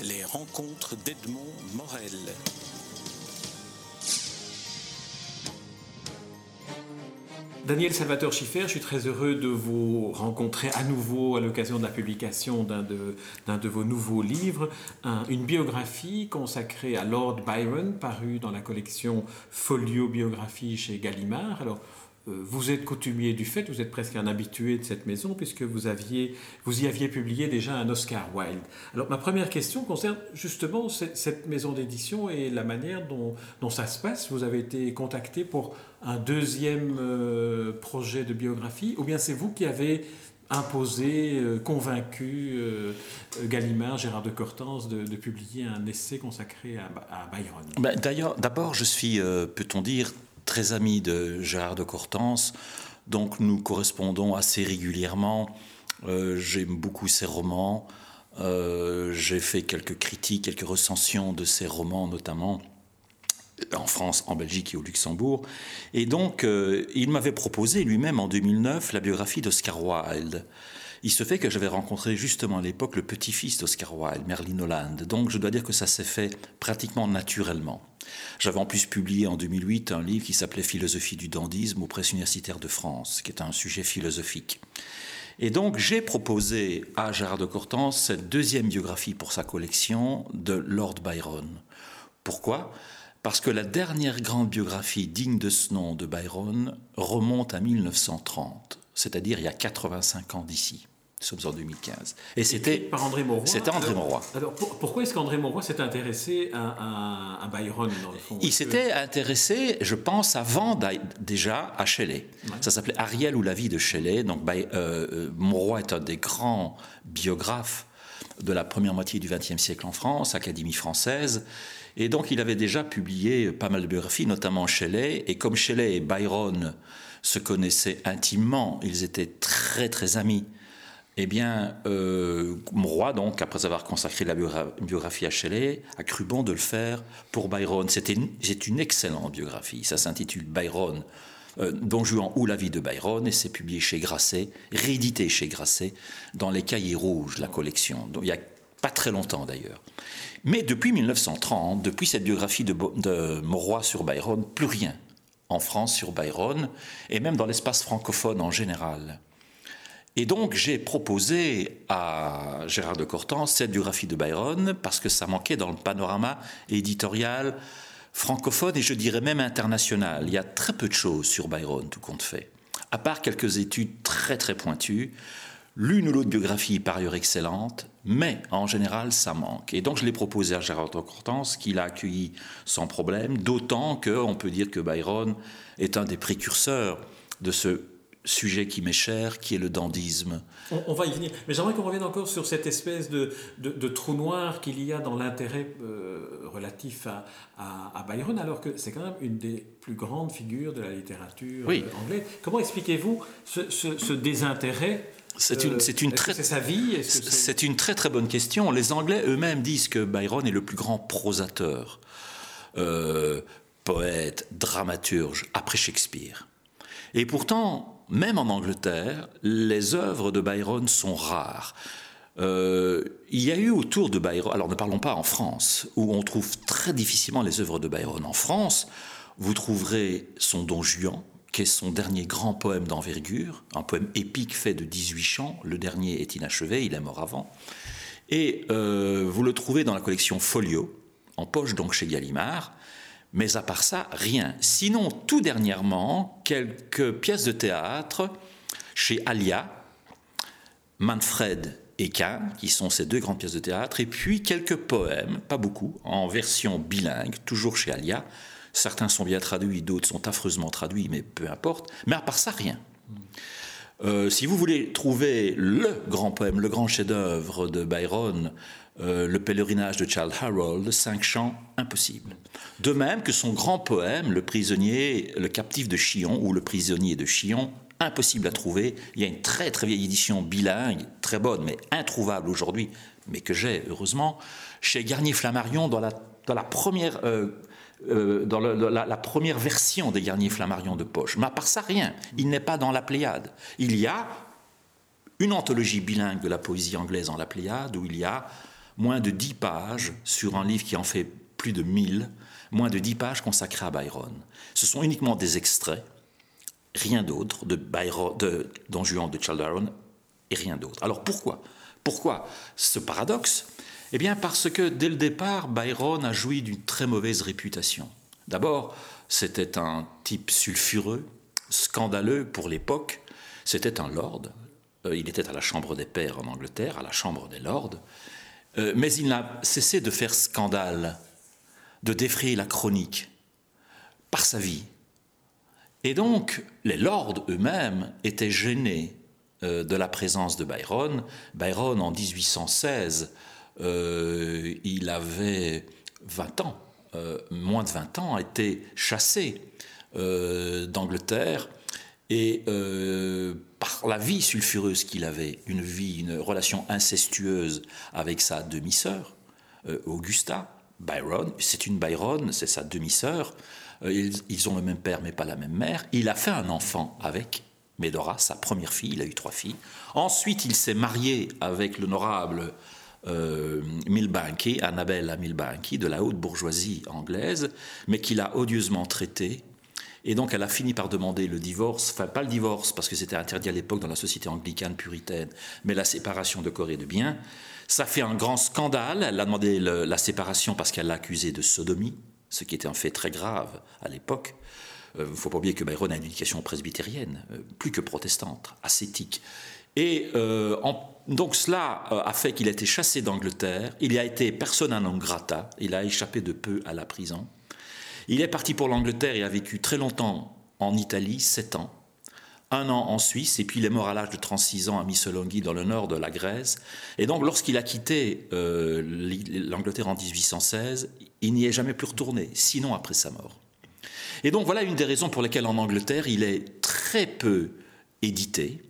Les rencontres d'Edmond Morel. Daniel Salvatore Schiffer, je suis très heureux de vous rencontrer à nouveau à l'occasion de la publication d'un de, vos nouveaux livres, une biographie consacrée à Lord Byron, parue dans la collection Folio Biographie chez Gallimard. Vous êtes coutumier du fait, vous êtes presque un habitué de cette maison puisque vous, aviez, vous y aviez publié déjà un Oscar Wilde. Alors ma première question concerne justement cette maison d'édition et la manière dont, ça se passe. Vous avez été contacté pour un deuxième euh, projet de biographie ou bien c'est vous qui avez imposé, euh, convaincu Gallimard, Gérard de Cortance de, publier un essai consacré à, Byron ben, D'ailleurs, d'abord, je suis, peut-on dire, très ami de Gérard de Cortance, donc nous correspondons assez régulièrement. Euh, j'aime beaucoup ses romans. Euh, j'ai fait quelques critiques, quelques recensions de ses romans, notamment en France, en Belgique et au Luxembourg. Et donc, euh, il m'avait proposé lui-même en 2009 la biographie d'Oscar Wilde. Il se fait que j'avais rencontré justement à l'époque le petit-fils d'Oscar Wilde, Merlin Holland. Donc, je dois dire que ça s'est fait pratiquement naturellement. J'avais en plus publié en 2008 un livre qui s'appelait Philosophie du dandisme aux presses universitaires de France, qui est un sujet philosophique. Et donc j'ai proposé à Gérard de Cortance cette deuxième biographie pour sa collection de Lord Byron. Pourquoi? Parce que la dernière grande biographie digne de ce nom de Byron remonte à 1930, c'est-à-dire il y a 85 ans d'ici. Nous sommes en 2015. Et c'était par André Mauroy. C'était André Mauroy. Alors pourquoi est-ce qu'André Mauroy s'est intéressé à, Byron dans le fond? Il s'était intéressé, je pense, avant déjà à Shelley. Ça s'appelait Ariel ou la vie de Shelley. Donc euh, euh, Mauroy est un des grands biographes de la première moitié du XXe siècle en France, Académie française. Et donc il avait déjà publié pas mal de biographies, notamment Shelley. Et comme Shelley et Byron se connaissaient intimement, ils étaient très très amis. Eh bien, euh, donc, après avoir consacré la biographie à Shelley, a cru bon de le faire pour Byron. C'est une, excellente biographie. Ça s'intitule Byron, euh, Don Juan ou la vie de Byron, et c'est publié chez Grasset, réédité chez Grasset, dans les cahiers rouges, la collection. Il n'y a pas très longtemps d'ailleurs. Mais depuis 1930, depuis cette biographie de, de Mauroy sur Byron, plus rien en France sur Byron, et même dans l'espace francophone en général. Et donc j'ai proposé à Gérard de Cortance cette biographie de Byron parce que ça manquait dans le panorama éditorial francophone et je dirais même international. Il y a très peu de choses sur Byron, tout compte fait. À part quelques études très très pointues, l'une ou l'autre biographie par ailleurs excellente, mais en général ça manque. Et donc je l'ai proposé à Gérard de Cortance, qui l'a accueilli sans problème, d'autant qu'on peut dire que Byron est un des précurseurs de ce sujet qui m'est cher, qui est le dandisme. On, va y venir. Mais j'aimerais qu'on revienne encore sur cette espèce de, de, trou noir qu'il y a dans l'intérêt euh, relatif à, à, Byron, alors que c'est quand même une des plus grandes figures de la littérature euh, anglaise. Comment expliquez-vous ce, ce, désintérêt c'est une, c'est une très, sa vie C'est une très très bonne question. Les Anglais eux-mêmes disent que Byron est le plus grand prosateur, euh, poète, dramaturge après Shakespeare. Et pourtant, même en Angleterre, les œuvres de Byron sont rares. Euh, il y a eu autour de Byron, alors ne parlons pas en France, où on trouve très difficilement les œuvres de Byron. En France, vous trouverez son Don Juan, qui est son dernier grand poème d'envergure, un poème épique fait de 18 chants. Le dernier est inachevé, il est mort avant. Et euh, vous le trouvez dans la collection Folio, en poche donc chez Gallimard. Mais à part ça, rien. Sinon, tout dernièrement, quelques pièces de théâtre chez Alia, Manfred et Kahn, qui sont ces deux grandes pièces de théâtre, et puis quelques poèmes, pas beaucoup, en version bilingue, toujours chez Alia. Certains sont bien traduits, d'autres sont affreusement traduits, mais peu importe. Mais à part ça, rien. Euh, si vous voulez trouver le grand poème, le grand chef-d'œuvre de Byron, euh, le pèlerinage de Charles Harold, cinq chants, impossible. De même que son grand poème, Le prisonnier, le captif de Chillon, ou Le prisonnier de Chillon, impossible à trouver. Il y a une très très vieille édition bilingue, très bonne, mais introuvable aujourd'hui, mais que j'ai heureusement, chez Garnier Flammarion dans la, dans la première. Euh, euh, dans la, première version des Garnier Flammarion de poche. Mais à part ça, rien. Il n'est pas dans la Pléiade. Il y a une anthologie bilingue de la poésie anglaise en la Pléiade où il y a moins de 10 pages sur un livre qui en fait plus de 1000, moins de 10 pages consacrées à Byron. Ce sont uniquement des extraits, rien d'autre, de, Byron, Don Juan de Charles et rien d'autre. Alors pourquoi? Pourquoi ce paradoxe? Eh bien parce que dès le départ, Byron a joui d'une très mauvaise réputation. D'abord, c'était un type sulfureux, scandaleux pour l'époque. C'était un lord. Euh, il était à la Chambre des Pairs en Angleterre, à la Chambre des Lords. Euh, mais il n'a cessé de faire scandale, de défrayer la chronique par sa vie. Et donc, les lords eux-mêmes étaient gênés euh, de la présence de Byron. Byron, en 1816, il avait 20 ans, moins de 20 ans, a été chassé d'Angleterre et euh, par la vie sulfureuse qu'il avait, une vie, une relation incestueuse avec sa demi-sœur, euh, Augusta, Byron, c'est une Byron, c'est sa demi-sœur, euh, ils, ont le même père mais pas la même mère, il a fait un enfant avec Medora, sa première fille, il a eu trois filles. Ensuite, il s'est marié avec l'honorable Milbanky, Annabella Milbanky, de la haute bourgeoisie anglaise, mais qu'il a odieusement traité et donc elle a fini par demander le divorce, enfin pas le divorce parce que c'était interdit à l'époque dans la société anglicane puritaine, mais la séparation de corps et de biens. Ça fait un grand scandale. Elle a demandé la séparation parce qu'elle l'a accusé de sodomie, ce qui était un fait très grave à l'époque. Il euh, ne faut pas oublier que Byron a une éducation presbytérienne, euh, plus que protestante, ascétique. Et euh, donc cela a fait qu'il a été chassé d'Angleterre. Il a été persona non grata. Il a échappé de peu à la prison. Il est parti pour l'Angleterre et a vécu très longtemps en Italie, 7 ans, un an en Suisse, et puis il est mort à l'âge de 36 ans à Missolonghi, dans le nord de la Grèce. Et donc, lorsqu'il a quitté euh, l'Angleterre en 1816, il n'y est jamais plus retourné, sinon après sa mort. Et donc, voilà une des raisons pour lesquelles en Angleterre, il est très peu édité.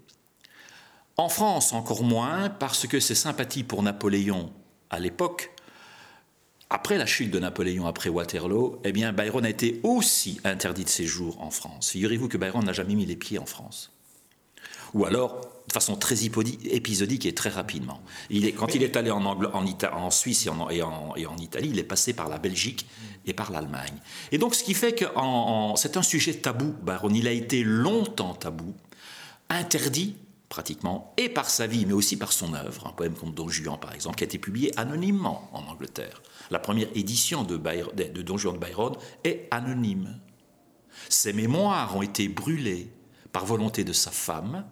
En France, encore moins, parce que ses sympathies pour Napoléon à l'époque après la chute de Napoléon, après Waterloo, eh bien, Byron a été aussi interdit de séjour en France. Figurez-vous que Byron n'a jamais mis les pieds en France. Ou alors, de façon très épisodique et très rapidement. Quand il est allé en, en, Suisse et en, et, en, Italie, il est passé par la Belgique et par l'Allemagne. Et donc, ce qui fait que c'est un sujet tabou, Byron. Il a été longtemps tabou, interdit pratiquement, et par sa vie, mais aussi par son œuvre, un poème comme Don Juan par exemple, qui a été publié anonymement en Angleterre. La première édition de, Don Juan de Byron est anonyme. Ses mémoires ont été brûlées par volonté de sa femme,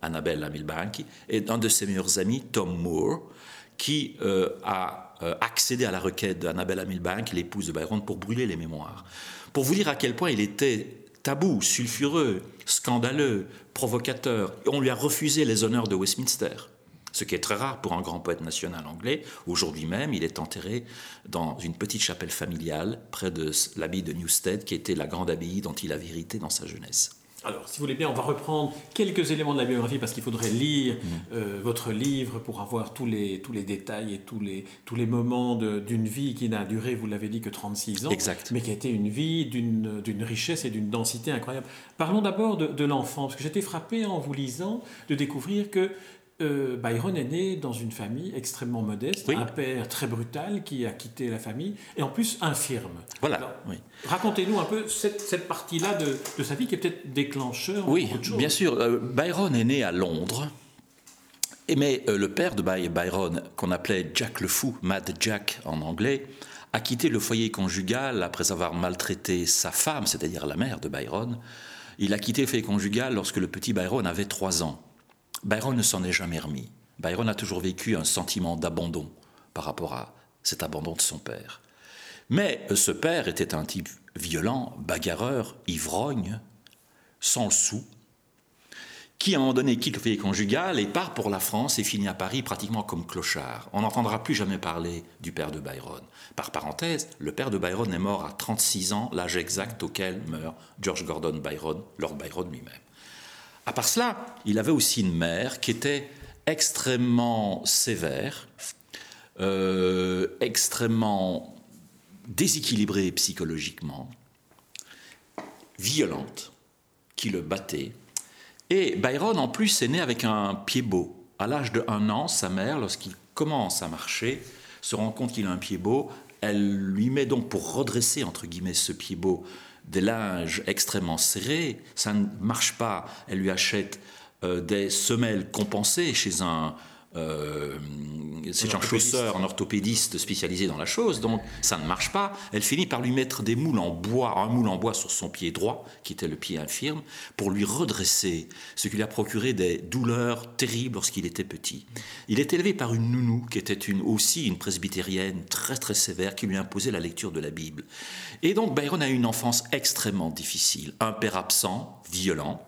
Annabella Milbank, et d'un de ses meilleurs amis, Tom Moore, qui euh, a euh, accédé à la requête d'Annabella Milbank, l'épouse de Byron, pour brûler les mémoires. Pour vous dire à quel point il était tabou, sulfureux, scandaleux, provocateur. On lui a refusé les honneurs de Westminster, ce qui est très rare pour un grand poète national anglais. Aujourd'hui même, il est enterré dans une petite chapelle familiale près de l'abbaye de Newstead, qui était la grande abbaye dont il avait hérité dans sa jeunesse. Alors, si vous voulez bien, on va reprendre quelques éléments de la biographie parce qu'il faudrait lire mm. euh, votre livre pour avoir tous les, tous les détails et tous les, tous les moments d'une vie qui n'a duré, vous l'avez dit, que 36 ans, exact. mais qui a été une vie d'une richesse et d'une densité incroyable. Parlons d'abord de, de l'enfant, parce que j'étais frappé en vous lisant de découvrir que euh, Byron est né dans une famille extrêmement modeste, un père très brutal qui a quitté la famille et en plus infirme. Voilà. Racontez-nous un peu cette, partie-là de, sa vie qui est peut-être déclencheur. Oui, bien sûr. Euh, Byron est né à Londres. Et mais euh, le père de Byron, qu'on appelait Jack le Fou, Mad Jack en anglais, a quitté le foyer conjugal après avoir maltraité sa femme, c'est-à-dire la mère de Byron. Il a quitté le foyer conjugal lorsque le petit Byron avait trois ans. Byron ne s'en est jamais remis. Byron a toujours vécu un sentiment d'abandon par rapport à cet abandon de son père. Mais euh, ce père était un type violent, bagarreur, ivrogne, sans le sou, qui à un moment donné quitte le foyer conjugal et part pour la France et finit à Paris pratiquement comme clochard. On n'entendra plus jamais parler du père de Byron. Par parenthèse, le père de Byron est mort à 36 ans, l'âge exact auquel meurt George Gordon Byron, Lord Byron lui-même. À part cela, il avait aussi une mère qui était extrêmement sévère, euh, extrêmement déséquilibrée psychologiquement, violente, qui le battait. Et Byron, en plus, est né avec un pied beau. À l'âge de un an, sa mère, lorsqu'il commence à marcher, se rend compte qu'il a un pied beau, elle lui met donc pour redresser entre guillemets ce pied beau des linges extrêmement serrés, ça ne marche pas, elle lui achète euh, des semelles compensées chez un, euh, c'est un chausseur, un orthopédiste spécialisé dans la chose, donc ça ne marche pas. Elle finit par lui mettre des moules en bois, un moule en bois sur son pied droit, qui était le pied infirme, pour lui redresser, ce qui lui a procuré des douleurs terribles lorsqu'il était petit. Il est élevé par une nounou, qui était une, aussi une presbytérienne très très sévère, qui lui imposait la lecture de la Bible. Et donc Byron a eu une enfance extrêmement difficile. Un père absent, violent,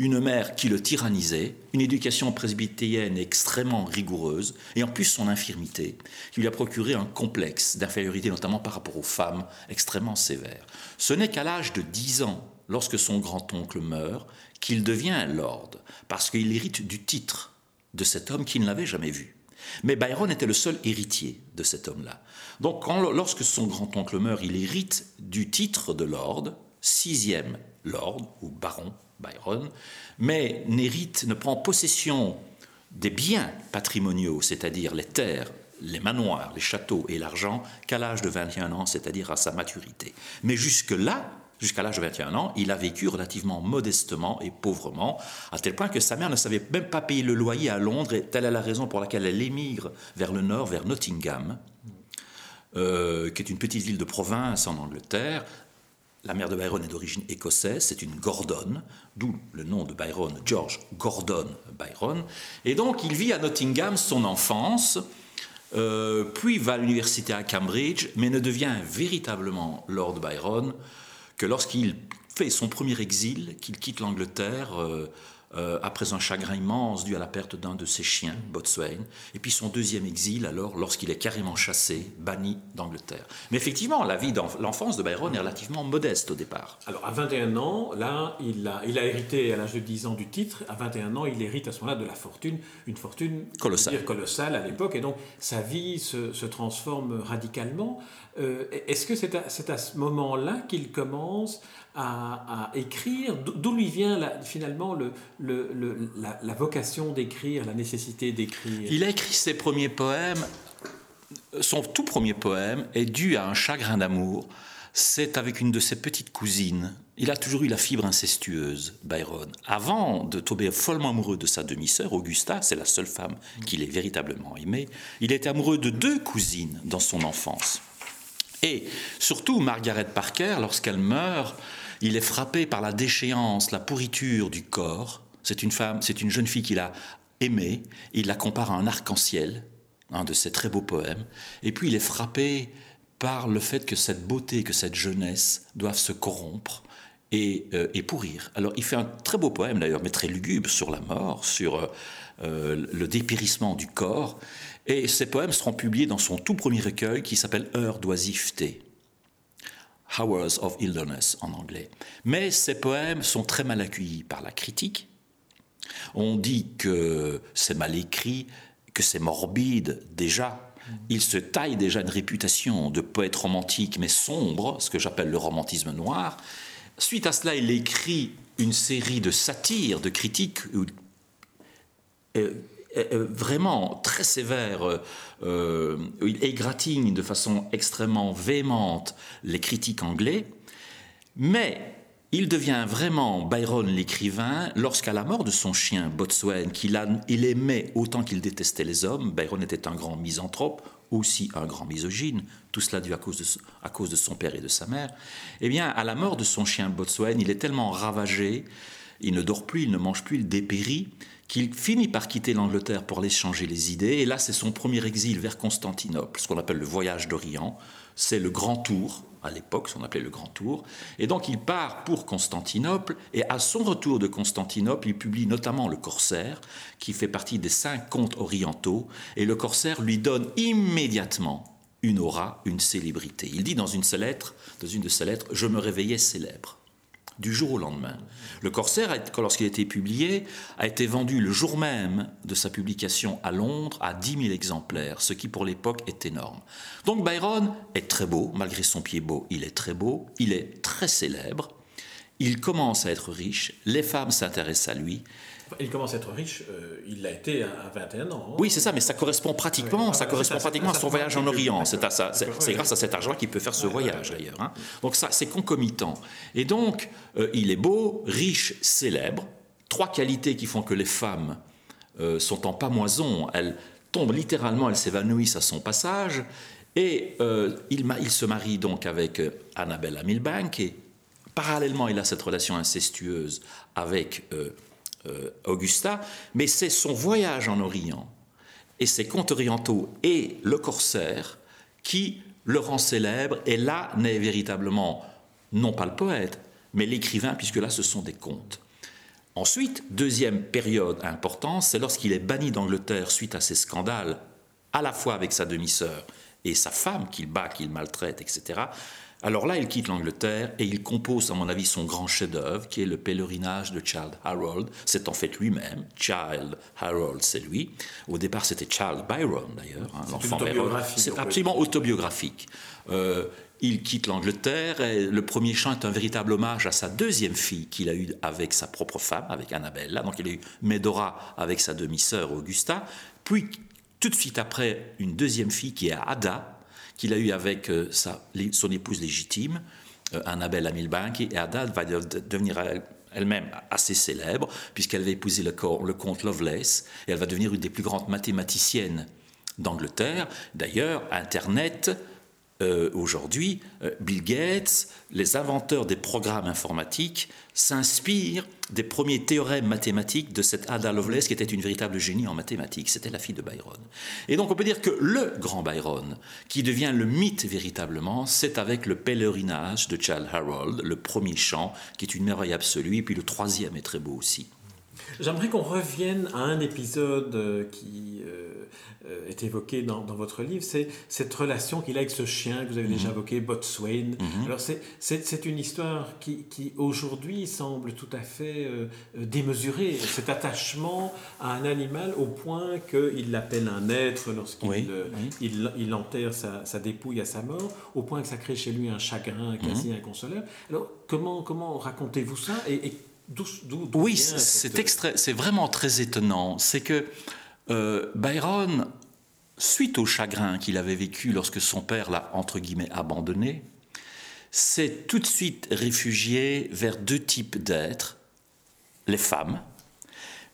une mère qui le tyrannisait, une éducation presbytérienne extrêmement rigoureuse, et en plus son infirmité, qui lui a procuré un complexe d'infériorité, notamment par rapport aux femmes, extrêmement sévère. Ce n'est qu'à l'âge de 10 ans, lorsque son grand-oncle meurt, qu'il devient lord, parce qu'il hérite du titre de cet homme qu'il n'avait jamais vu. Mais Byron était le seul héritier de cet homme-là. Donc lorsque son grand-oncle meurt, il hérite du titre de lord, sixième lord ou baron Byron, mais n'hérite, ne prend possession des biens patrimoniaux, c'est-à-dire les terres, les manoirs, les châteaux et l'argent, qu'à l'âge de 21 ans, c'est-à-dire à sa maturité. Mais jusque-là, jusqu'à l'âge de 21 ans, il a vécu relativement modestement et pauvrement, à tel point que sa mère ne savait même pas payer le loyer à Londres, et telle est la raison pour laquelle elle émigre vers le nord, vers Nottingham, euh, qui est une petite ville de province en Angleterre, la mère de Byron est d'origine écossaise, c'est une Gordon, d'où le nom de Byron, George Gordon Byron. Et donc il vit à Nottingham son enfance, euh, puis va à l'université à Cambridge, mais ne devient véritablement Lord Byron que lorsqu'il fait son premier exil, qu'il quitte l'Angleterre. Euh, euh, après un chagrin immense dû à la perte d'un de ses chiens, Botswain, et puis son deuxième exil, alors, lorsqu'il est carrément chassé, banni d'Angleterre. Mais effectivement, la vie l'enfance de Byron est relativement modeste au départ. Alors, à 21 ans, là, il a, il a hérité à l'âge de 10 ans du titre. À 21 ans, il hérite à ce moment-là de la fortune, une fortune colossale, colossale à l'époque, et donc sa vie se, se transforme radicalement. Euh, est-ce que c'est à, à, ce moment-là qu'il commence à, écrire D'où lui vient finalement le, la, vocation d'écrire, la nécessité d'écrire? Il a écrit ses premiers poèmes. Son tout premier poème est dû à un chagrin d'amour. C'est avec une de ses petites cousines. Il a toujours eu la fibre incestueuse, Byron. Avant de tomber follement amoureux de sa demi-sœur, Augusta, c'est la seule femme qu'il ait véritablement aimée, il était amoureux de deux cousines dans son enfance. Et surtout, Margaret Parker, lorsqu'elle meurt, il est frappé par la déchéance, la pourriture du corps. C'est une femme, c'est une jeune fille qu'il a aimée. Il la compare à un arc-en-ciel, un de ses très beaux poèmes. Et puis il est frappé par le fait que cette beauté, que cette jeunesse doivent se corrompre et, euh, pourrir. Alors il fait un très beau poème d'ailleurs, mais très lugubre sur la mort, sur euh, euh, le dépérissement du corps. Et ces poèmes seront publiés dans son tout premier recueil qui s'appelle Heures d'oisiveté. Hours of Illness en anglais. Mais ces poèmes sont très mal accueillis par la critique. On dit que c'est mal écrit, que c'est morbide déjà. Il se taille déjà une réputation de poète romantique mais sombre, ce que j'appelle le romantisme noir. Suite à cela, il écrit une série de satires, de critiques euh, vraiment très sévère, euh, euh, il égratigne de façon extrêmement véhémente les critiques anglais, mais il devient vraiment Byron l'écrivain lorsqu'à la mort de son chien Botswain, qu'il il aimait autant qu'il détestait les hommes, Byron était un grand misanthrope, aussi un grand misogyne, tout cela dû à cause, de, son père et de sa mère, eh bien, à la mort de son chien Botswain, il est tellement ravagé, il ne dort plus, il ne mange plus, il dépérit, qu'il finit par quitter l'Angleterre pour aller changer les idées. Et là, c'est son premier exil vers Constantinople, ce qu'on appelle le voyage d'Orient. C'est le grand tour, à l'époque, ce qu'on appelait le grand tour. Et donc, il part pour Constantinople. Et à son retour de Constantinople, il publie notamment Le Corsaire, qui fait partie des cinq contes orientaux. Et Le Corsaire lui donne immédiatement une aura, une célébrité. Il dit dans une, dans une de ses lettres Je me réveillais célèbre du jour au lendemain. Le Corsaire, lorsqu'il a été publié, a été vendu le jour même de sa publication à Londres à 10 000 exemplaires, ce qui pour l'époque est énorme. Donc Byron est très beau, malgré son pied beau, il est très beau, il est très célèbre, il commence à être riche, les femmes s'intéressent à lui, Il commence à être riche, euh, il l'a été à 21 ans. Hein. Oui, c'est ça, mais ça correspond pratiquement, Oui. ça Ah, correspond pratiquement à son voyage en. Orient. C'est oui. grâce à cet argent qu'il peut faire ce voyage d'ailleurs. hein. Donc ça, c'est concomitant. Et donc, euh, il est beau, riche, célèbre. Trois qualités qui font que les femmes euh, sont en pamoison. Elles tombent littéralement, elles s'évanouissent à son passage. Et il, se marie donc avec Annabella Milbank et parallèlement, il a cette relation incestueuse avec euh, euh, Augusta, mais c'est son voyage en Orient et ses contes orientaux et le corsaire qui le rend célèbre. Et là naît véritablement, non pas le poète, mais l'écrivain, puisque là ce sont des contes. Ensuite, deuxième période importante, c'est lorsqu'il est banni d'Angleterre suite à ces scandales, à la fois avec sa demi-sœur et sa femme qu'il bat, qu'il maltraite, etc. Alors là, il quitte l'Angleterre et il compose, à mon avis, son grand chef-d'œuvre, qui est le pèlerinage de Child Harold. C'est en fait lui-même. Child Harold, c'est lui. Au départ, c'était Child Byron, d'ailleurs. hein, l'enfant Byron. C'est absolument autobiographique. Euh, il quitte l'Angleterre et le premier chant est un véritable hommage à sa deuxième fille qu'il a eue avec sa propre femme, avec Annabella. Donc il a eu Medora avec sa demi-sœur Augusta. Puis tout de suite après, une deuxième fille qui est Ada, qu'il a eue avec euh, sa- son épouse légitime, euh, Annabella Milbank. Et Ada va de- de- devenir elle- elle-même assez célèbre, puisqu'elle va épouser le, le comte Lovelace, et elle va devenir une des plus grandes mathématiciennes d'Angleterre. D'ailleurs, Internet, euh, aujourd'hui, euh, Bill Gates, les inventeurs des programmes informatiques, s'inspirent des premiers théorèmes mathématiques de cette Ada Lovelace qui était une véritable génie en mathématiques. C'était la fille de Byron. Et donc on peut dire que le grand Byron, qui devient le mythe véritablement, c'est avec le pèlerinage de Charles Harold, le premier chant, qui est une merveille absolue, et puis le troisième est très beau aussi. J'aimerais qu'on revienne à un épisode euh, qui euh, euh, est évoqué dans, dans votre livre, c'est cette relation qu'il a avec ce chien que vous avez déjà Mhm. évoqué, Botswain. Alors c'est- c'est c'est une histoire qui, qui aujourd'hui semble tout à fait euh, démesurée, cet attachement à un animal au point qu'il l'appelle un être lorsqu'il Oui, euh, oui. il, il enterre sa, sa dépouille à sa mort, au point que ça crée chez lui un chagrin quasi Mhm. inconsolable. Alors comment, comment racontez-vous ça et, et Oui, cette- c'est vraiment très étonnant. C'est que euh, Byron, suite au chagrin qu'il avait vécu lorsque son père l'a entre guillemets abandonné, s'est tout de suite réfugié vers deux types d'êtres, les femmes.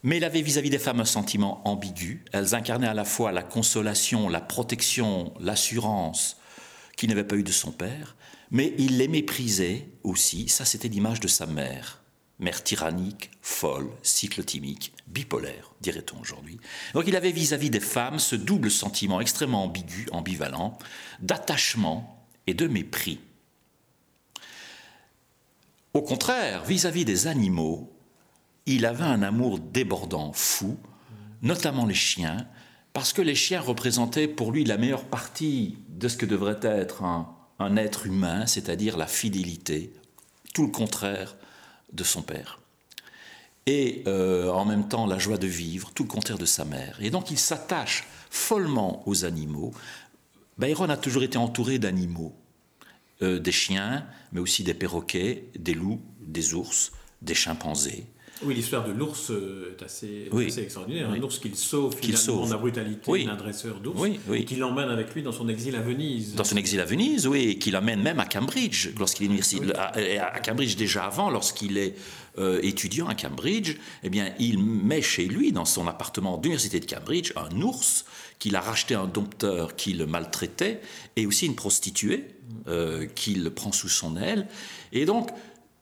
Mais il avait vis-à-vis des femmes un sentiment ambigu. Elles incarnaient à la fois la consolation, la protection, l'assurance qu'il n'avait pas eu de son père, mais il les méprisait aussi. Ça, c'était l'image de sa mère. Mère tyrannique, folle, cyclotimique, bipolaire, dirait-on aujourd'hui. Donc il avait vis-à-vis des femmes ce double sentiment extrêmement ambigu, ambivalent, d'attachement et de mépris. Au contraire, vis-à-vis des animaux, il avait un amour débordant, fou, notamment les chiens, parce que les chiens représentaient pour lui la meilleure partie de ce que devrait être un, un être humain, c'est-à-dire la fidélité, tout le contraire de son père. Et euh, en même temps la joie de vivre, tout le contraire de sa mère. Et donc il s'attache follement aux animaux. Byron a toujours été entouré d'animaux, Euh, des chiens, mais aussi des perroquets, des loups, des ours, des chimpanzés. Oui, l'histoire de l'ours euh, est assez, Oui. assez extraordinaire. Oui. Un ours qu'il sauve Qu'il finalement sauve. la brutalité Oui. d'un dresseur d'ours et qui l'emmène avec lui dans son exil à Venise. Dans son exil à Venise, oui, et qui l'amène même à Cambridge, lorsqu'il est à, à Cambridge déjà avant, lorsqu'il est euh, étudiant à Cambridge, eh bien, il met chez lui, dans son appartement d'université de Cambridge, un ours qu'il a racheté à un dompteur qui le maltraitait, et aussi une prostituée euh, qu'il prend sous son aile. Et donc,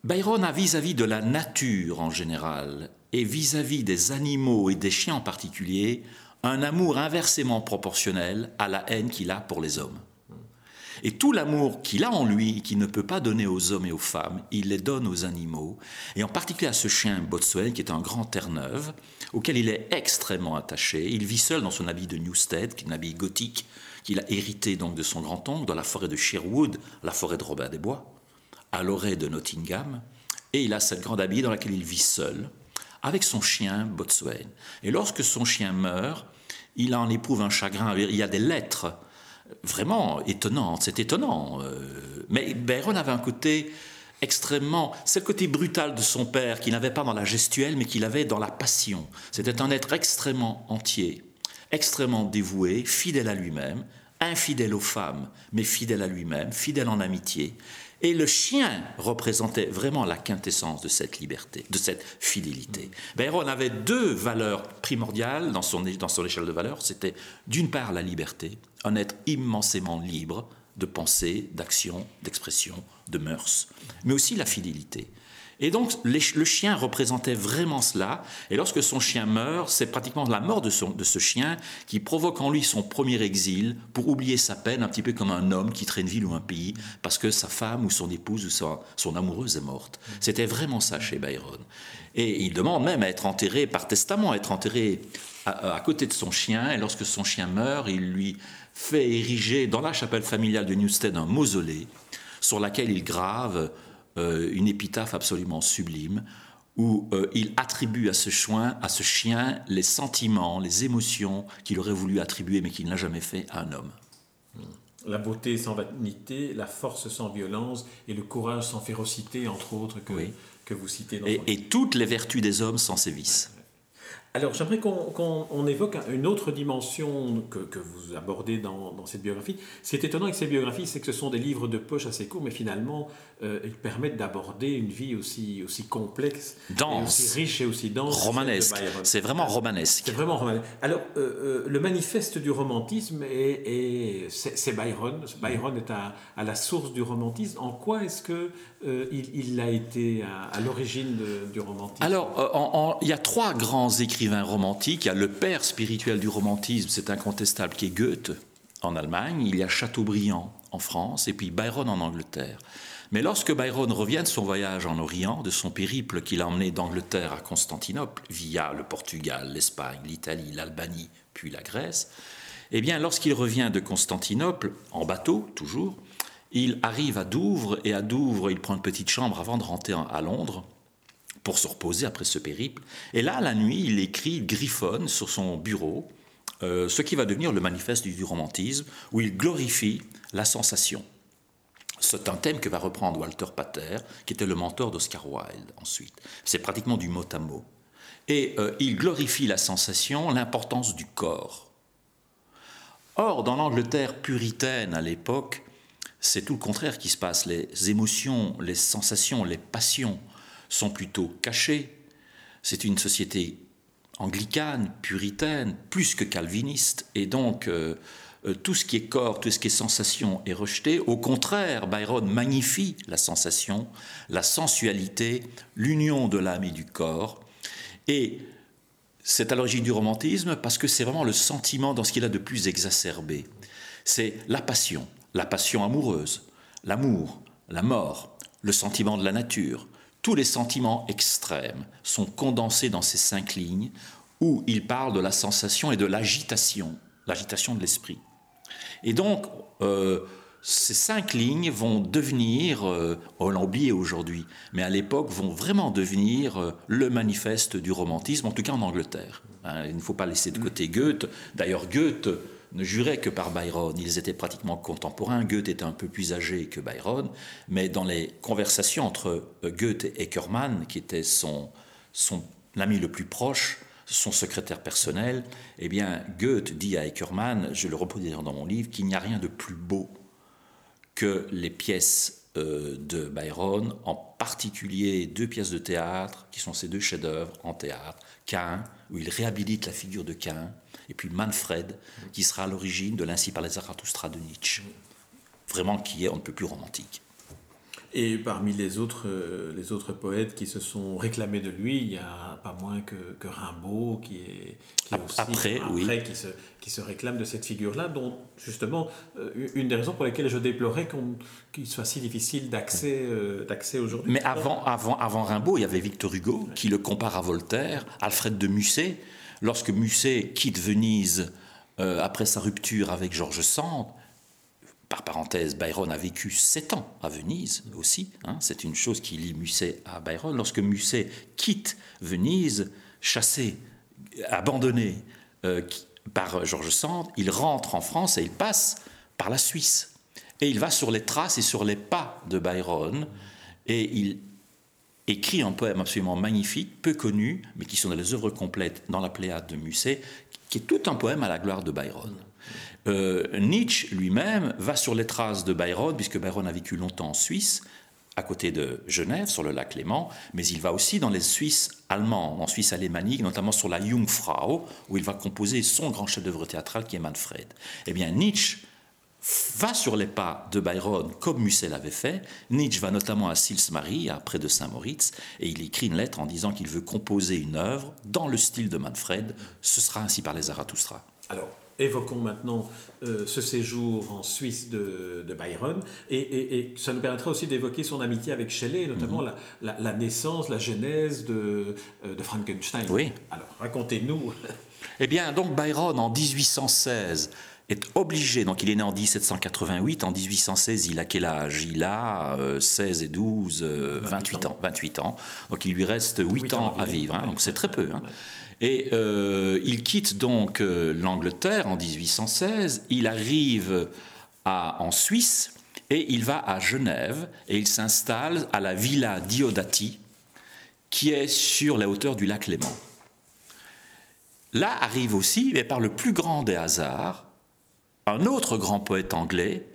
Byron a vis-à-vis de la nature en général, et vis-à-vis des animaux et des chiens en particulier, un amour inversement proportionnel à la haine qu'il a pour les hommes. Et tout l'amour qu'il a en lui, qu'il ne peut pas donner aux hommes et aux femmes, il les donne aux animaux, et en particulier à ce chien Botswain, qui est un grand Terre-Neuve, auquel il est extrêmement attaché. Il vit seul dans son habit de Newstead, qui est un habit gothique, qu'il a hérité donc de son grand-oncle, dans la forêt de Sherwood, la forêt de Robin des Bois, à l'orée de Nottingham, et il a cette grande habit dans laquelle il vit seul, avec son chien Botswain. Et lorsque son chien meurt, il en éprouve un chagrin. Il y a des lettres vraiment étonnantes, c'est étonnant. euh, Mais Byron avait un côté extrêmement. C'est le côté brutal de son père qu'il n'avait pas dans la gestuelle, mais qu'il avait dans la passion. C'était un être extrêmement entier, extrêmement dévoué, fidèle à lui-même, infidèle aux femmes, mais fidèle à lui-même, fidèle en amitié. Et le chien représentait vraiment la quintessence de cette liberté, de cette fidélité. Byron avait deux valeurs primordiales dans son, dans son échelle de valeurs. C'était d'une part la liberté, un être immensément libre de pensée, d'action, d'expression, de mœurs, mais aussi la fidélité. Et donc le chien représentait vraiment cela. Et lorsque son chien meurt, c'est pratiquement la mort de, ce chien qui provoque en lui son premier exil pour oublier sa peine, un petit peu comme un homme qui traîne ville ou un pays parce que sa femme ou son épouse ou son amoureuse est morte. C'était vraiment ça chez Byron. Et il demande même à être enterré par testament, à être enterré à, à côté de son chien. Et lorsque son chien meurt, il lui fait ériger dans la chapelle familiale de Newstead un mausolée sur laquelle il grave euh, une épitaphe absolument sublime où euh, il attribue à ce, chien, à ce chien les sentiments, les émotions qu'il aurait voulu attribuer mais qu'il n'a jamais fait à un homme. La beauté sans vanité, la force sans violence et le courage sans férocité, entre autres, que, que vous citez dans et, et toutes les vertus des hommes sans sévices. Alors j'aimerais qu'on évoque une autre dimension que, que vous abordez dans, dans, cette biographie. Ce qui est étonnant avec ces biographies, c'est que ce sont des livres de poche assez courts, mais finalement, euh, ils permettent d'aborder une vie aussi, aussi complexe, aussi riche et aussi dense. Romanesque. C'est vraiment romanesque. C'est vraiment romanesque. Alors, euh, euh, le manifeste du romantisme, est, c'est Byron. Byron est à, à, la source du romantisme. En quoi est-ce que il, a été à, l'origine du romantisme? Alors, il y a trois grands écrivains romantique. Il y a le père spirituel du romantisme, c'est incontestable, qui est Goethe en Allemagne. Il y a Chateaubriand en France et puis Byron en Angleterre. Mais lorsque Byron revient de son voyage en Orient, de son périple qu'il a emmené d'Angleterre à Constantinople, via le Portugal, l'Espagne, l'Italie, l'Albanie, puis la Grèce, eh bien, lorsqu'il revient de Constantinople, en bateau toujours, il arrive à Douvres, et à Douvres, il prend une petite chambre avant de rentrer à Londres pour se reposer après ce périple. Et là, la nuit, il écrit, il griffonne sur son bureau euh, ce qui va devenir le manifeste du romantisme, où il glorifie la sensation. C'est un thème que va reprendre Walter Pater, qui était le mentor d'Oscar Wilde ensuite. C'est pratiquement du mot à mot. Et euh, il glorifie la sensation, l'importance du corps. Or, dans l'Angleterre puritaine à l'époque, c'est tout le contraire qui se passe. Les émotions, les sensations, les passions sont plutôt cachés. C'est une société anglicane, puritaine, plus que calviniste, et donc euh, tout ce qui est corps, tout ce qui est sensation est rejeté. Au contraire, Byron magnifie la sensation, la sensualité, l'union de l'âme et du corps, et c'est à l'origine du romantisme parce que c'est vraiment le sentiment dans ce qu'il a de plus exacerbé. C'est la passion, la passion amoureuse, l'amour, la mort, le sentiment de la nature, tous les sentiments extrêmes sont condensés dans ces cinq lignes où il parle de la sensation et de l'agitation, l'agitation de l'esprit. Et donc, euh, ces cinq lignes vont devenir, euh, oublié aujourd'hui, mais à l'époque vont vraiment devenir euh, le manifeste du romantisme, en tout cas en Angleterre. Hein, il ne faut pas laisser de côté Goethe. D'ailleurs, Goethe ne juraient que par Byron. Ils étaient pratiquement contemporains. Goethe était un peu plus âgé que Byron, mais dans les conversations entre euh, Goethe et Eckermann, qui était son, son ami le plus proche, son secrétaire personnel, eh bien, Goethe dit à Eckermann, je le reproduis dans mon livre, qu'il n'y a rien de plus beau que les pièces euh, de Byron, en particulier deux pièces de théâtre, qui sont ses deux chefs-d'œuvre en théâtre, Cain, où il réhabilite la figure de Cain, et puis Manfred, qui sera à l'origine de l'Ainsi par les Zarathustra de Nietzsche. Vraiment qui est on ne peut plus romantique. Et parmi les autres, euh, les autres poètes qui se sont réclamés de lui, il n'y a pas moins que, que Rimbaud, qui est, qui aussi après, oui. qui, se, qui se réclame de cette figure-là, dont justement, euh, une des raisons pour lesquelles je déplorais qu'il soit si difficile d'accès euh, d'accès aujourd'hui. Mais avant, avant, avant Rimbaud, il y avait Victor Hugo, qui le compare à Voltaire, Alfred de Musset, lorsque Musset quitte Venise euh, après sa rupture avec Georges Sand, par parenthèse, Byron a vécu sept ans à Venise aussi. Hein, c'est une chose qui lie Musset à Byron. Lorsque Musset quitte Venise, chassé, abandonné euh, par Georges Sand, il rentre en France et il passe par la Suisse. Et il va sur les traces et sur les pas de Byron. Et il écrit un poème absolument magnifique, peu connu, mais qui sont dans les œuvres complètes dans la Pléiade de Musset, qui est tout un poème à la gloire de Byron. Euh, Nietzsche lui-même va sur les traces de Byron, puisque Byron a vécu longtemps en Suisse, à côté de Genève, sur le lac Léman, mais il va aussi dans les Suisses allemands, en Suisse alémanique, notamment sur la Jungfrau, où il va composer son grand chef-d'œuvre théâtral qui est Manfred. Eh bien, Nietzsche va sur les pas de Byron comme Musset l'avait fait. Nietzsche va notamment à Sils-Marie, près de Saint-Moritz, et il écrit une lettre en disant qu'il veut composer une œuvre dans le style de Manfred. Ce sera ainsi par les Zarathustra. Alors, évoquons maintenant euh, ce séjour en Suisse de, Byron, et, ça nous permettra aussi d'évoquer son amitié avec Shelley, notamment mhm. la, naissance, la genèse de, euh, de Frankenstein. Oui. Alors, racontez-nous. Eh bien, donc Byron, en 1816, est obligé, donc il est né en 1788, en 1816 il a quel âge? Il a 16 euh, et 12, 28, euh, ans. 28 ans, donc il lui reste 8, ans, à vivre, hein, donc c'est très peu. Hein. Et euh, il quitte donc l'Angleterre en 1816, il arrive à, en Suisse et il va à Genève et il s'installe à la Villa Diodati qui est sur la hauteur du lac Léman. Là arrive aussi, mais par le plus grand des hasards, un autre grand poète anglais,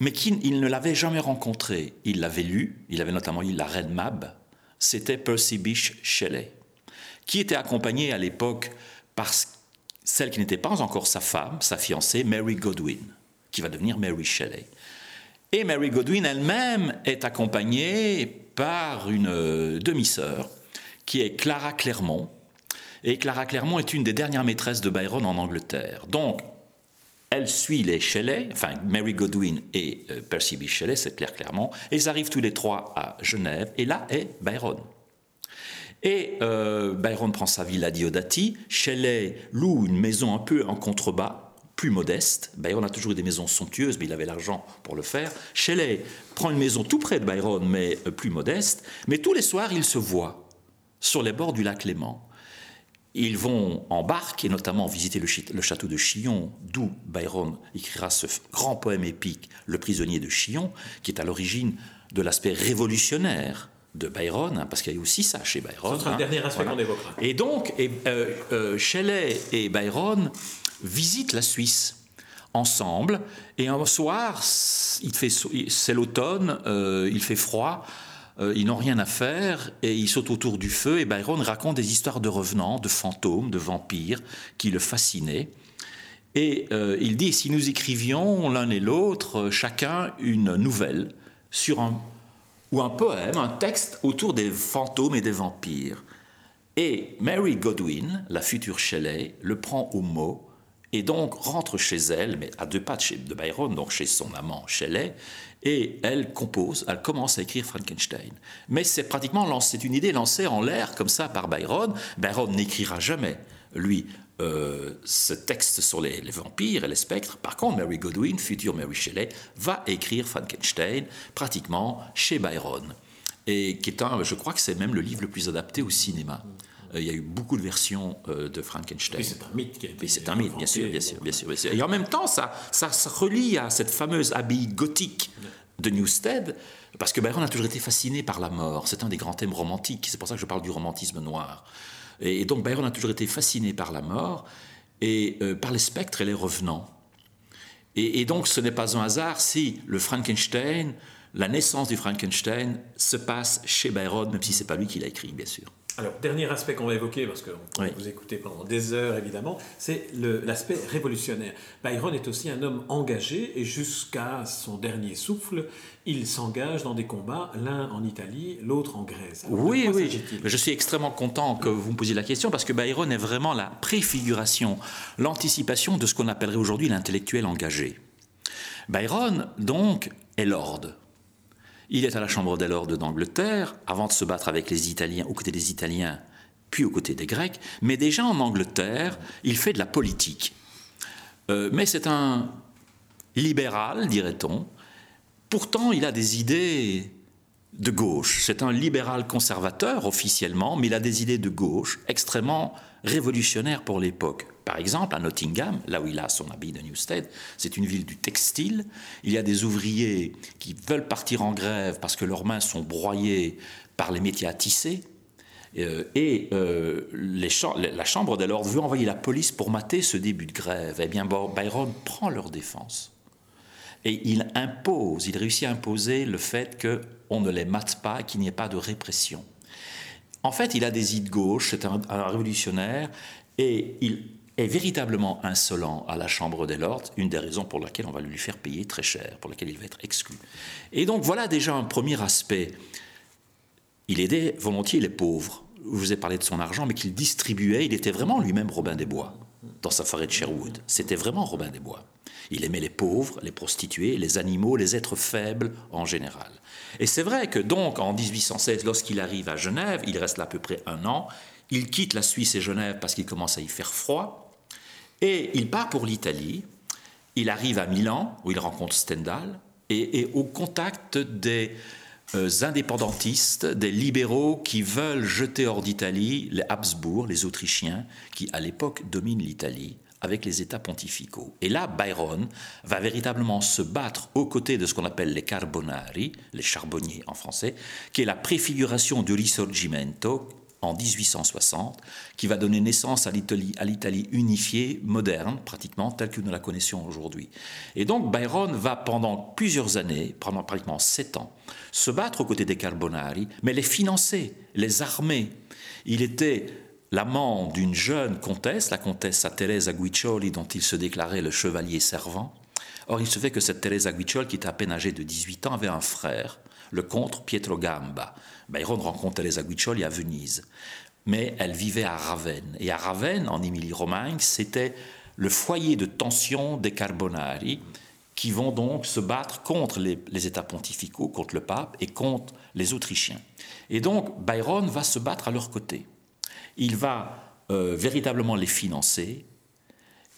mais qu'il ne l'avait jamais rencontré. Il l'avait lu, il avait notamment lu La Reine Mab, c'était Percy Bysshe Shelley, qui était accompagné à l'époque par celle qui n'était pas encore sa femme, sa fiancée, Mary Godwin, qui va devenir Mary Shelley. Et Mary Godwin elle-même est accompagnée par une euh, demi-sœur, qui est Clara Clermont. Et Clara Clermont est une des dernières maîtresses de Byron en Angleterre. Donc, elle suit les Shelley, enfin Mary Godwin et euh, Percy B. Shelley, c'est clair clairement. ils arrivent tous les trois à Genève, et là est Byron. Et euh, Byron prend sa ville à Diodati. Shelley loue une maison un peu en contrebas, plus modeste. Byron a toujours eu des maisons somptueuses, mais il avait l'argent pour le faire. Shelley prend une maison tout près de Byron, mais euh, plus modeste. Mais tous les soirs, ils se voient sur les bords du lac Léman. Ils vont en barque et notamment visiter le, château de Chillon, d'où Byron écrira ce grand poème épique, Le prisonnier de Chillon, qui est à l'origine de l'aspect révolutionnaire de Byron, hein, parce qu'il y a aussi ça chez Byron. C'est un hein. dernier aspect qu'on évoquera. Et donc, et, euh, euh, Shelley et Byron visitent la Suisse ensemble, et un soir, c'est l'automne, euh, il fait froid, ils n'ont rien à faire et ils sautent autour du feu et Byron raconte des histoires de revenants, de fantômes, de vampires qui le fascinaient. Et il dit, si nous écrivions l'un et l'autre, chacun une nouvelle sur un, ou un poème, un texte autour des fantômes et des vampires. Et Mary Godwin, la future Shelley, le prend au mot et donc rentre chez elle, mais à deux pas de, chez, Byron, donc chez son amant Shelley, et elle compose, elle commence à écrire Frankenstein. Mais c'est pratiquement c'est une idée lancée en l'air comme ça par Byron. Byron n'écrira jamais, lui, euh, ce texte sur les, vampires et les spectres. Par contre, Mary Godwin, future Mary Shelley, va écrire Frankenstein pratiquement chez Byron. Et qui est un, je crois que c'est même le livre le plus adapté au cinéma. Euh, il y a eu beaucoup de versions euh, de Frankenstein. c'est un mythe. c'est un mythe, bien sûr, bien sûr, bien sûr, Et en même temps, ça, ça se relie à cette fameuse abbaye gothique de Newstead, parce que Byron a toujours été fasciné par la mort. C'est un des grands thèmes romantiques. C'est pour ça que je parle du romantisme noir. Et, donc Byron a toujours été fasciné par la mort et euh, par les spectres et les revenants. Et, et donc ce n'est pas un hasard si le Frankenstein, la naissance du Frankenstein, se passe chez Byron, même si c'est pas lui qui l'a écrit, bien sûr. Alors, dernier aspect qu'on va évoquer, parce que vous écoutez pendant des heures évidemment, c'est l'aspect révolutionnaire. Byron est aussi un homme engagé et jusqu'à son dernier souffle, il s'engage dans des combats, l'un en Italie, l'autre en Grèce. oui, oui. Je suis extrêmement content que vous me posiez la question parce que Byron est vraiment la préfiguration, l'anticipation de ce qu'on appellerait aujourd'hui l'intellectuel engagé. Byron, donc, est lord. Il est à la Chambre des Lords d'Angleterre, avant de se battre avec les Italiens, aux côtés des Italiens, puis aux côtés des Grecs. Mais déjà en Angleterre, il fait de la politique. Euh, mais c'est un libéral, dirait-on. Pourtant, il a des idées de gauche. C'est un libéral conservateur officiellement, mais il a des idées de gauche extrêmement révolutionnaires pour l'époque. Par exemple, à Nottingham, là où il a son habit de Newstead, c'est une ville du textile. Il y a des ouvriers qui veulent partir en grève parce que leurs mains sont broyées par les métiers à tisser. Euh, et euh, la Chambre des Lords veut envoyer la police pour mater ce début de grève. Eh bien, Byron prend leur défense. Et il impose, il réussit à imposer le fait qu'on ne les mate pas, qu'il n'y ait pas de répression. En fait, il a des idées de gauche, c'est un, révolutionnaire, et il est véritablement insolent à la Chambre des Lords, une des raisons pour lesquelles on va lui faire payer très cher, pour laquelle il va être exclu. Et donc voilà déjà un premier aspect. Il aidait volontiers les pauvres. Je vous ai parlé de son argent, mais qu'il distribuait. Il était vraiment lui-même Robin des Bois dans sa forêt de Sherwood. C'était vraiment Robin des Bois. Il aimait les pauvres, les prostituées, les animaux, les êtres faibles en général. Et c'est vrai que donc en 1816, lorsqu'il arrive à Genève, il reste là à peu près un an, il quitte la Suisse et Genève parce qu'il commence à y faire froid, et il part pour l'Italie. Il arrive à Milan, où il rencontre Stendhal, et est au contact des euh, indépendantistes, des libéraux qui veulent jeter hors d'Italie les Habsbourg, les Autrichiens, qui à l'époque dominent l'Italie avec les États pontificaux. Et là, Byron va véritablement se battre aux côtés de ce qu'on appelle les Carbonari, les charbonniers en français, qui est la préfiguration du Risorgimento en 1860, qui va donner naissance à l'Italie unifiée, moderne, pratiquement, telle que nous la connaissions aujourd'hui. Et donc Byron va pendant plusieurs années, pendant pratiquement sept ans, se battre aux côtés des Carbonari, mais les financer, les armer. Il était l'amant d'une jeune comtesse, la comtesse Teresa Guiccioli, dont il se déclarait le chevalier servant. Or, il se fait que cette Teresa Guiccioli, qui était à peine âgée de 18 ans, avait un frère, le comte Pietro Gamba. Byron rencontre Teresa Guiccioli à Venise. Mais elle vivait à Ravenne. Et à Ravenne, en Émilie-Romagne, c'était le foyer de tension des Carbonari, qui vont donc se battre contre les, les, États pontificaux, contre le pape et contre les Autrichiens. Et donc Byron va se battre à leur côté il va euh, véritablement les financer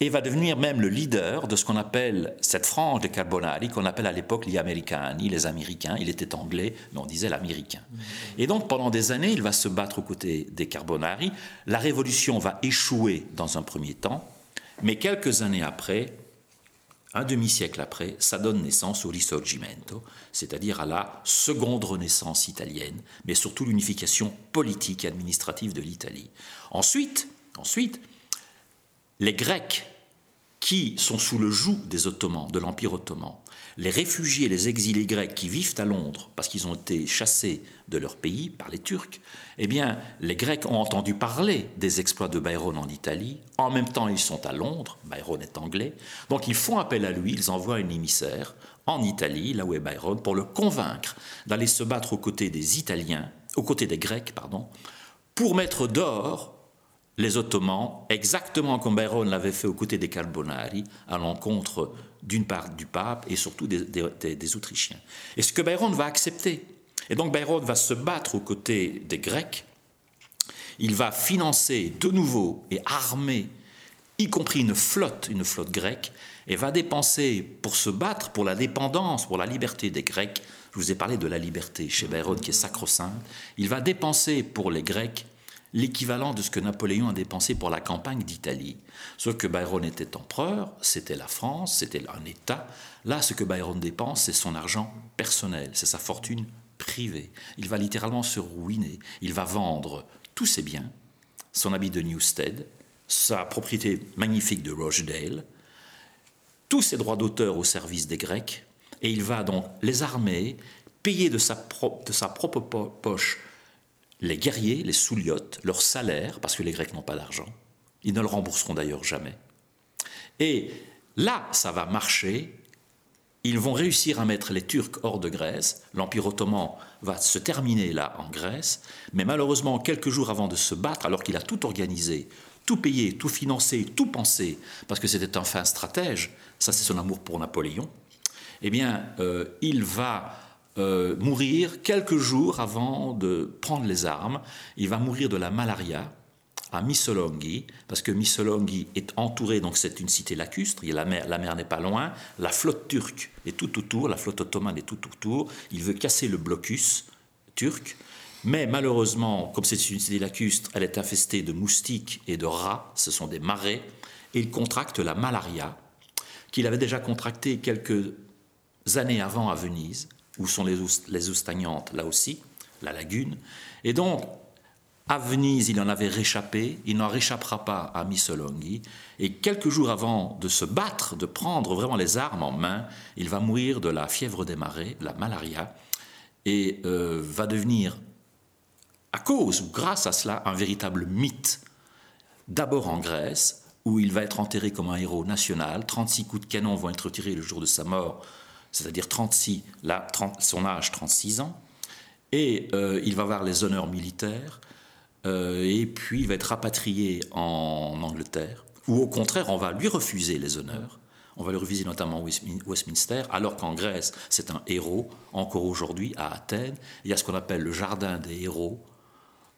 et va devenir même le leader de ce qu'on appelle cette frange de Carbonari, qu'on appelle à l'époque les Americani, les Américains. Il était anglais, mais on disait l'Américain. Et donc pendant des années, il va se battre aux côtés des Carbonari. La révolution va échouer dans un premier temps, mais quelques années après, un demi-siècle après, ça donne naissance au Risorgimento, c'est-à-dire à la seconde renaissance italienne, mais surtout l'unification politique et administrative de l'Italie. Ensuite, ensuite, les Grecs qui sont sous le joug des Ottomans, de l'Empire ottoman, les réfugiés, les exilés grecs qui vivent à Londres parce qu'ils ont été chassés de leur pays par les Turcs, eh bien, les Grecs ont entendu parler des exploits de Byron en Italie. En même temps, ils sont à Londres. Byron est anglais. Donc, ils font appel à lui. Ils envoient un émissaire en Italie, là où est Byron, pour le convaincre d'aller se battre aux côtés des Italiens, aux côtés des Grecs, pardon, pour mettre dehors les Ottomans, exactement comme Byron l'avait fait aux côtés des Carbonari, à l'encontre d'une part du pape et surtout des, Autrichiens. Et ce que Byron va accepter. Et donc Byron va se battre aux côtés des Grecs, il va financer de nouveau et armer, y compris une flotte, une flotte grecque, et va dépenser pour se battre pour la dépendance, pour la liberté des Grecs. Je vous ai parlé de la liberté chez Byron qui est sacro-sainte. Il va dépenser pour les Grecs l'équivalent de ce que Napoléon a dépensé pour la campagne d'Italie. Ce que Byron était empereur, c'était la France, c'était un État. Là, ce que Byron dépense, c'est son argent personnel, c'est sa fortune privée. Il va littéralement se ruiner. Il va vendre tous ses biens, son habit de Newstead, sa propriété magnifique de Rochdale, tous ses droits d'auteur au service des Grecs, et il va donc les armer, payer de sa, de sa propre poche les guerriers, les souliotes, leur salaire, parce que les Grecs n'ont pas d'argent, ils ne le rembourseront d'ailleurs jamais. Et là, ça va marcher. Ils vont réussir à mettre les Turcs hors de Grèce. L'Empire ottoman va se terminer là en Grèce. Mais malheureusement, quelques jours avant de se battre, alors qu'il a tout organisé, tout payé, tout financé, tout pensé, parce que c'était un fin stratège, ça c'est son amour pour Napoléon, eh bien, euh, il va euh, mourir quelques jours avant de prendre les armes. Il va mourir de la malaria à Missolonghi, parce que Missolonghi est entouré, donc c'est une cité lacustre, la mer, la mer n'est pas loin, la flotte turque est tout autour, la flotte ottomane est tout autour, il veut casser le blocus turc, mais malheureusement, comme c'est une cité lacustre, elle est infestée de moustiques et de rats, ce sont des marais, et il contracte la malaria, qu'il avait déjà contracté quelques années avant à Venise, où sont les, les Oustagnantes, là aussi, la lagune. Et donc, à Venise, il en avait réchappé, il n'en réchappera pas à Missolonghi. Et quelques jours avant de se battre, de prendre vraiment les armes en main, il va mourir de la fièvre des marais, la malaria, et euh, va devenir, à cause ou grâce à cela, un véritable mythe. D'abord en Grèce, où il va être enterré comme un héros national. 36 coups de canon vont être tirés le jour de sa mort, c'est-à-dire 36, là, son âge, 36 ans. Et euh, il va avoir les honneurs militaires. Euh, et puis il va être rapatrié en Angleterre, ou au contraire, on va lui refuser les honneurs. On va le refuser notamment Westminster, alors qu'en Grèce, c'est un héros. Encore aujourd'hui, à Athènes, il y a ce qu'on appelle le jardin des héros,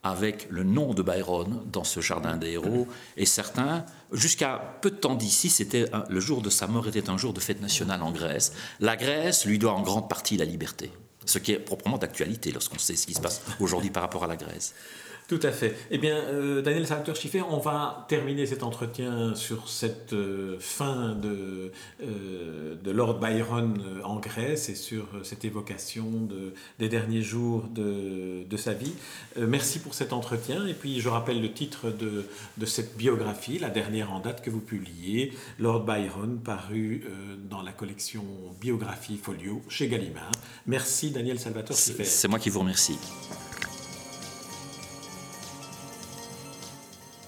avec le nom de Byron dans ce jardin des héros. Et certains, jusqu'à peu de temps d'ici, c'était le jour de sa mort était un jour de fête nationale en Grèce. La Grèce lui doit en grande partie la liberté, ce qui est proprement d'actualité lorsqu'on sait ce qui se passe aujourd'hui par rapport à la Grèce. Tout à fait. Eh bien, euh, Daniel Salter Schiffer, on va terminer cet entretien sur cette euh, fin de, euh, de Lord Byron en Grèce et sur cette évocation de, des derniers jours de, de sa vie. merci pour cet entretien. Et puis, je rappelle le titre de, de, cette biographie, la dernière en date que vous publiez, Lord Byron, paru dans la collection Biographie Folio chez Gallimard. Merci, Daniel Salvatore Schiffer. C'est moi qui vous remercie.